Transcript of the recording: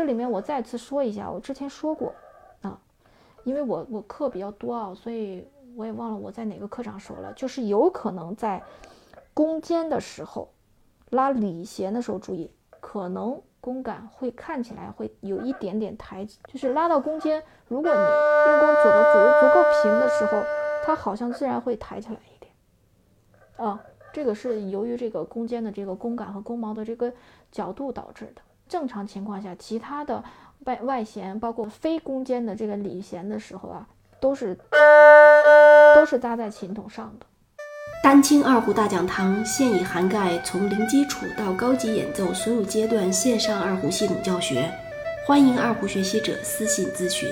这里面我再次说一下，我之前说过啊，因为我我课比较多啊，所以我也忘了我在哪个课上说了，就是有可能在弓肩的时候拉里弦的时候，注意可能弓杆会看起来会有一点点抬，就是拉到弓肩，如果你运弓走的足足够平的时候，它好像自然会抬起来一点啊。这个是由于这个弓肩的这个弓杆和弓毛的这个角度导致的。正常情况下，其他的外外弦，包括非弓尖的这个里弦的时候啊，都是都是搭在琴筒上的。丹青二胡大讲堂现已涵盖从零基础到高级演奏所有阶段线上二胡系统教学，欢迎二胡学习者私信咨询。